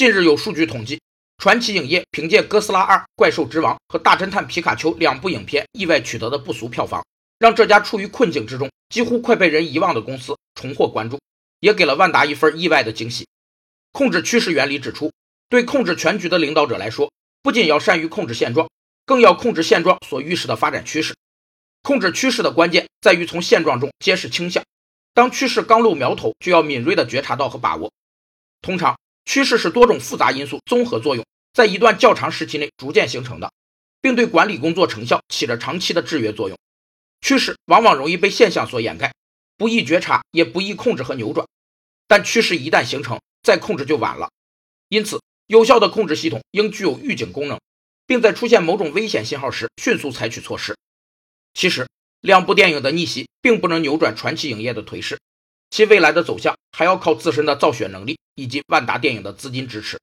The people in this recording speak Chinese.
近日有数据统计，传奇影业凭借《哥斯拉二：怪兽之王》和《大侦探皮卡丘》两部影片意外取得的不俗票房，让这家处于困境之中、几乎快被人遗忘的公司重获关注，也给了万达一份意外的惊喜。控制趋势原理指出，对控制全局的领导者来说，不仅要善于控制现状，更要控制现状所预示的发展趋势。控制趋势的关键在于从现状中揭示倾向。当趋势刚露苗头，就要敏锐地觉察到和把握。通常，趋势是多种复杂因素综合作用，在一段较长时期内逐渐形成的，并对管理工作成效起着长期的制约作用。趋势往往容易被现象所掩盖，不易觉察，也不易控制和扭转。但趋势一旦形成，再控制就晚了。因此，有效的控制系统应具有预警功能，并在出现某种危险信号时迅速采取措施。其实，两部电影的逆袭并不能扭转传奇影业的颓势，其未来的走向还要靠自身的造血能力以及万达电影的资金支持。